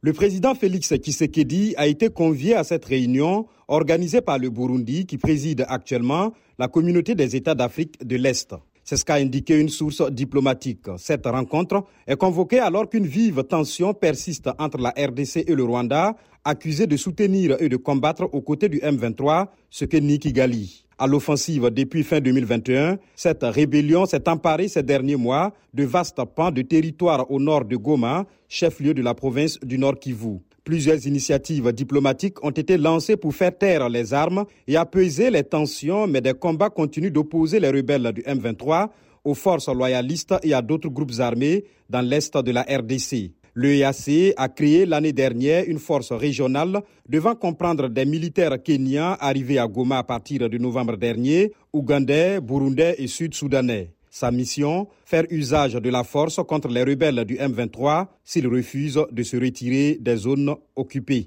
Le président Félix Tshisekedi a été convié à cette réunion organisée par le Burundi qui préside actuellement la communauté des États d'Afrique de l'Est. C'est ce qu'a indiqué une source diplomatique. Cette rencontre est convoquée alors qu'une vive tension persiste entre la RDC et le Rwanda, accusés de soutenir et de combattre aux côtés du M23, ce que nie Kigali. À l'offensive depuis fin 2021, cette rébellion s'est emparée ces derniers mois de vastes pans de territoire au nord de Goma, chef-lieu de la province du Nord Kivu. Plusieurs initiatives diplomatiques ont été lancées pour faire taire les armes et apaiser les tensions, mais des combats continuent d'opposer les rebelles du M23 aux forces loyalistes et à d'autres groupes armés dans l'est de la RDC. L'EAC a créé l'année dernière une force régionale devant comprendre des militaires kenyans arrivés à Goma à partir de novembre dernier, ougandais, burundais et sud-soudanais. Sa mission, faire usage de la force contre les rebelles du M23 s'ils refusent de se retirer des zones occupées.